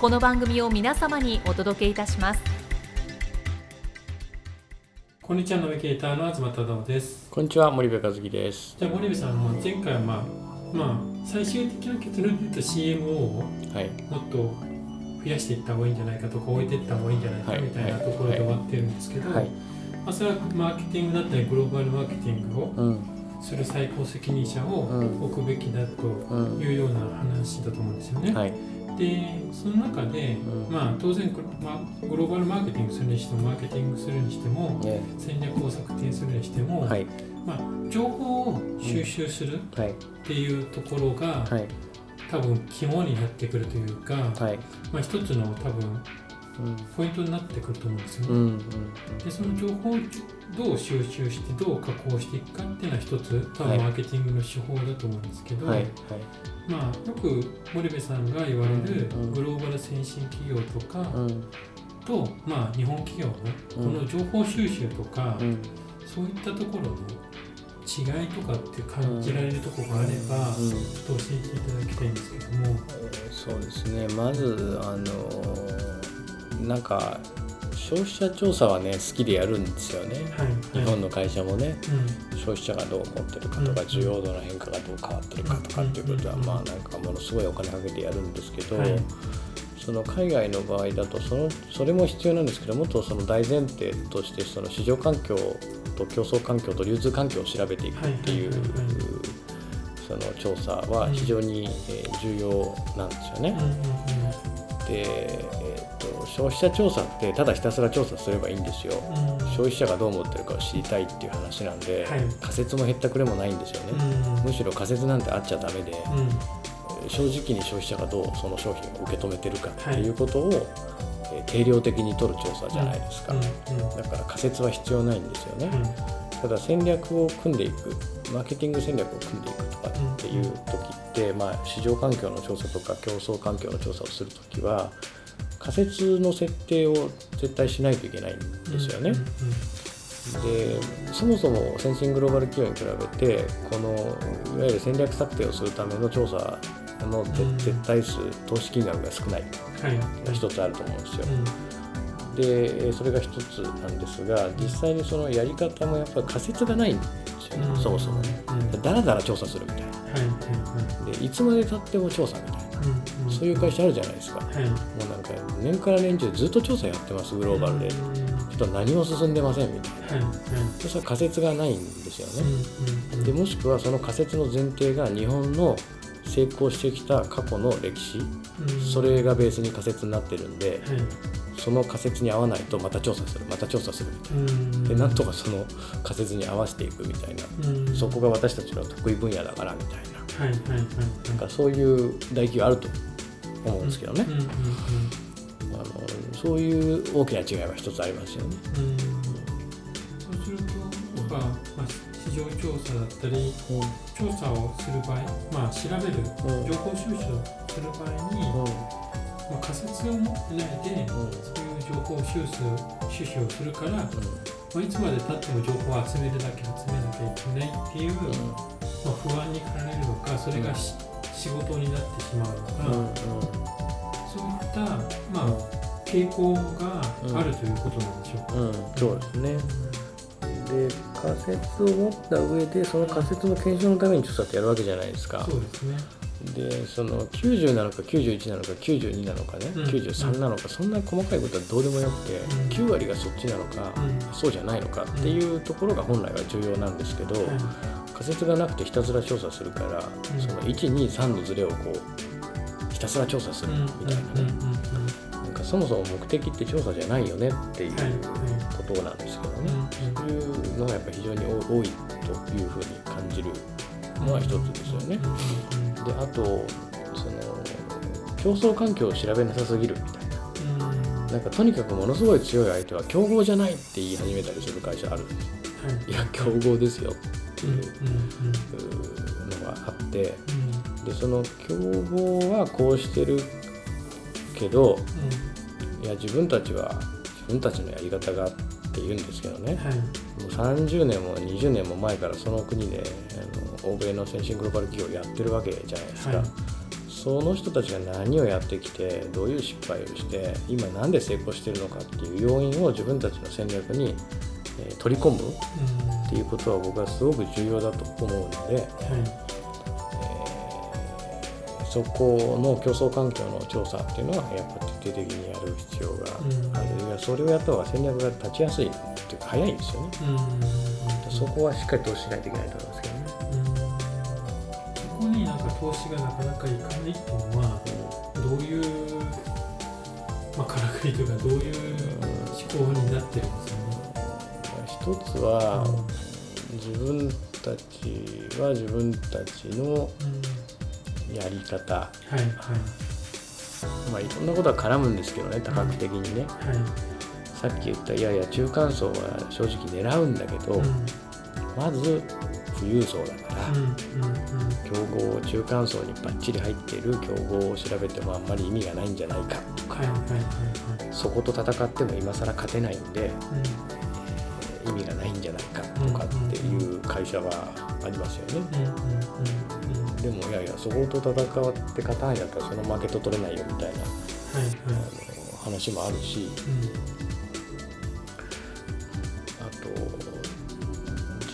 この番組を皆様にお届けいたします。こんにちはナビゲーターの東忠夫です。こんにちは森部和樹です。じゃあ森部さんも前回はまあまあ最終的な結論で言うと CMO をはい。もっと増やしていった方がいいんじゃないかとか置いていった方がいいんじゃないかはいみたいなところで終わってるんですけど、はい。まあ、それはマーケティングだったりグローバルマーケティングをうん。する最高責任者をうん。置くべきだとうんいうような話だと思うんですよね。はいでその中で、うん。まあ、当然グロ,、まあ、グローバルマーケティングするにしてもマーケティングするにしてもね戦略を策定するにしても、はい。まあ、情報を収集するっはい。ていうところが、はい。多分肝になってくるというか、はい。まあ、一つの多分ポイントになってくると思うんですよね。うんうんでその情報をどう収集してどう加工していくかっていうのは一つ多はい分マーケティングの手法だと思うんですけど、はいはい。まあ、よく森部さんが言われるうんグローバル先進企業とかうん。と、まあ、日本企業のこの情報収集とか、うん。そういったところの違いとかって感じられるところがあれば、うんちょっと教えていただきたいんですけども。えーそうですね。まずあのーなんか消費者調査はね好きでやるんですよね。はい、日本の会社もねうん。消費者がどう思ってるかとかうん需要度の変化がどう変わってるかとかっていうことはうん。まあなんかものすごいお金かけてやるんですけど、はい。その海外の場合だとそのそれも必要なんですけどもっとその大前提としてその市場環境と競争環境と流通環境を調べていくっていうはいはいはいはい。その調査は非常にえー重要なんですよね。で、消費者調査ってただひたすら調査すればいいんですよ。うん。消費者がどう思ってるかを知りたいっていう話なんで、はい。仮説もへったくれもないんですよね。うん。むしろ仮説なんてあっちゃダメで、うん。正直に消費者がどうその商品を受け止めてるかってはい。いうことを、えー定量的に取る調査じゃないですか、うん。だから仮説は必要ないんですよね、うん。ただ戦略を組んでいくマーケティング戦略を組んでいくとかっていう時って、まあ、市場環境の調査とか競争環境の調査をする時は仮説の設定を絶対しないといけないんですよね、でそもそも先進グローバル企業に比べてこのいわゆる戦略策定をするための調査の絶うん。絶対数投資金額が少ない。はい。が一つあると思うんですよ。う。ん。でえーそれが一つなんですが実際にそのやり方もやっぱり仮説がないんですよね、うん。そもそもね。だらだら調査するみたいな。はい。でいつまでたっても調査みたいな。はいそういう会社あるじゃないですか。もはい。うなんか年から年中ずっと調査やってますグローバルで。ちょっと何も進んでませんみたいな。はいはい。そしたら仮説がないんですよね。でもしくはその仮説の前提が日本の成功してきた過去の歴史。うん。それがベースに仮説になってるんではい。その仮説に合わないとまた調査する。また調査するみたいうん。なでなんとかその仮説に合わせていくみたいな。うん。そこが私たちの得意分野だからみたいな。はいはいはいなんかそういう唾液があると思うんですけどね。うんうんうん。あのそういう大きな違いは一つありますよね。うん。そうするとやっぱ、まあ、市場調査だったり調査をする場合、まあ、調べるうん。情報収集する場合に、うん。まあ、仮説を持ってないで、うん。そういう情報収集収集をするから、まあ、いつまでたっても情報を集めるだけ集めなきゃいけないっていう、まあ、不安に駆られるのかそれがし、仕事になってしまうのか、うんうんそういった、まあ傾向があるということなんでしょうか。うん、そうですね。で仮説を持った上でその仮説の検証のために調査ってやるわけじゃないですか。そうですね。でその90なのか91なのか92なのかね、うん。93なのかそんな細かいことはどうでもよくて、うん。9割がそっちなのか、うん。そうじゃないのかっていうところが本来は重要なんですけど、はい仮説がなくてひたすら調査するから、うん。その123のズレをこうひたすら調査するみたいなね、なんかそもそも目的って調査じゃないよねっていうはい。ことなんですけどね、うん。そういうのがやっぱり非常に多いというふうに感じるのは一つですよね。うんであとその競争環境を調べなさすぎるみたいな。なんかとにかくものすごい強い相手は競合じゃないって言い始めたりする会社ある。はい。いや競合ですよっていうのがあって。うん。でその競合はこうしてるけどいや自分たちは自分たちのやり方がって言うんですけどね。うんはい。もう30年も20年も前からその国であの欧米の先進グローバル企業やってるわけじゃないですか、はい。その人たちが何をやってきてどういう失敗をして今なんで成功してるのかっていう要因を自分たちの戦略に、えー取り込むっうんていうことは僕はすごく重要だと思うので、はい。えーそこの競争環境の調査っていうのはやっぱ徹底的にやる必要がある、いやそれをやった方が戦略が立ちやすいっていうか早いんですよね。うん。うんそこはしっかり投資しないといけないと投資がなかなかいかないっていうのはどういう、まあ、からくりというかどういう思考になってるんですかね。一つは自分たちは自分たちのうんやり方、はいはいまあ、いろんなことは絡むんですけどね多角的にね、はいさっき言ったいやいや中間層は正直狙うんだけど、うんまず富裕層だから、うんうん競合中間層にバッチリ入っている競合を調べてもあんまり意味がないんじゃないかとか、そこと戦っても今更勝てないんでうん。えー意味がないんじゃないかとかっていう会社はありますよね。うんうんうんうん。でもいやいやそこと戦って勝たんだったらその負けと取れないよみたいなはいはい。あの話もあるしあ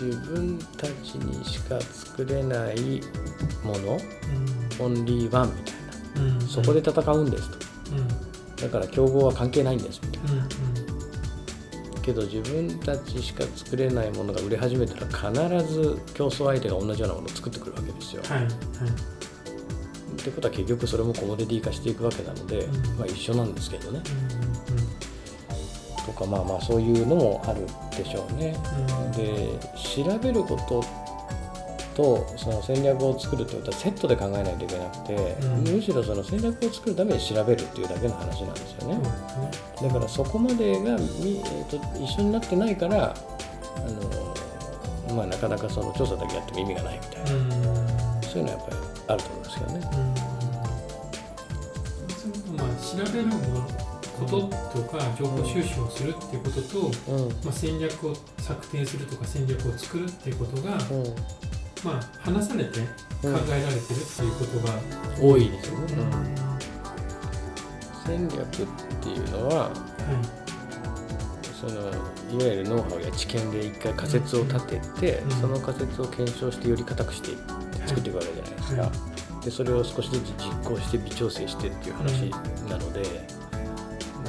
自分たちにしか作れないものオンリーワンみたいな。そこで戦うんですと。うん。だから競合は関係ないんですみたいな。けど自分たちしか作れないものが売れ始めたら必ず競争相手が同じようなものを作ってくるわけですよ。はいはい。ってことは結局それもコモディティ化していくわけなので、うん。まあ、一緒なんですけどね。かまあまあそういうのもあるでしょうね。うんうんで調べることとその戦略を作るってことはセットで考えないといけなくて、うんむしろその戦略を作るために調べるっていうだけの話なんですよね。そうですねだからそこまでがみ、えーと一緒になってないからあの、まあ、なかなかその調査だけやっても意味がないみたいな、うんそういうのはやっぱりあると思いますけどね。うんそうするとまあ調べるものこととか情報収集をするっていうことと、うん。まあ、戦略を策定するとか戦略を作るっていうことが、うん。まあ、話されて考えられてるっていうことが、多いですよね。は戦略っていうのはそのいわゆるノウハウや知見で一回仮説を立てて、うん。その仮説を検証してより固くして作っていくわけじゃないですか、はでそれを少しずつ実行して微調整してっていう話なので、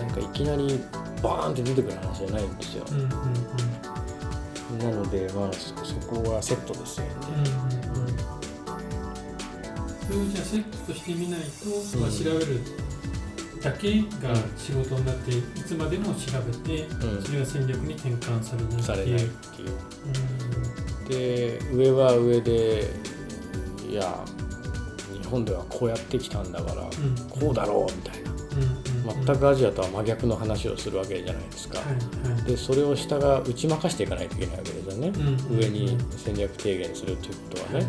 なんかいきなりバーンって出てくる話じゃないんですよ。い、うんうんうん。なのでまあそそこはセットですよね、うんうんうん。それをじゃあセットとしてみないと、まあ、うん調べるだけが仕事になっていつまでも調べて、うん。それが戦略に転換されないっていう。されないっていう。うん。で上は上でいや日本ではこうやってきたんだから、うん。こうだろうみたいな。うんうんうん全くアジアとは真逆の話をするわけじゃないですか、はいはい。でそれを下が打ち負かしていかないといけないわけですよね、うん上に戦略提言するっていうことはね、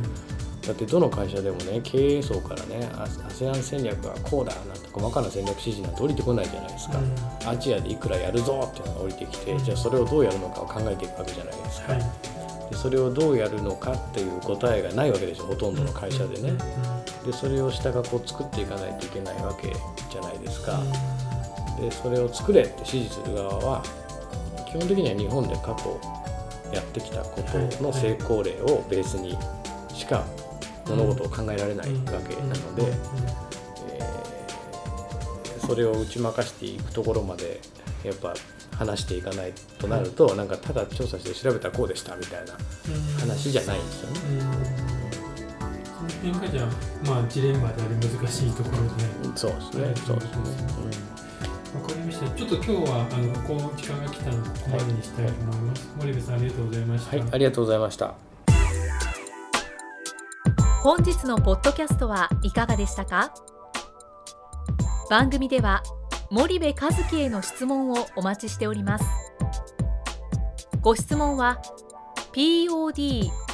だってどの会社でもね経営層からねあ ASEAN 戦略はこうだなんて細かな戦略指示なんて降りてこないじゃないですか、アジアでいくらやるぞっていうのが降りてきて、うん。じゃあそれをどうやるのかを考えていくわけじゃないですか、はい。でそれをどうやるのかっていう答えがないわけですよほとんどの会社でね、でそれを下がこう作っていかないといけないわけじゃないですか、でそれを作れって指示する側は基本的には日本で過去やってきたことの成功例をベースにしか物事を考えられないわけなので、えーそれを打ち負かしていくところまでやっぱ話していかないとなると、なんかただ調査して調べたらこうでしたみたいな話じゃないんですよね。うんその辺がじゃあまあジレンマであり難しいところでそうですね、そうですね。わかりましたちょっと今日はあのこう時間が来たのでここまでにしたいと思います、森部さんありがとうございました、はい、ありがとうございました。本日のポッドキャストはいかがでしたか？番組では森部和樹への質問をお待ちしております。ご質問は podcast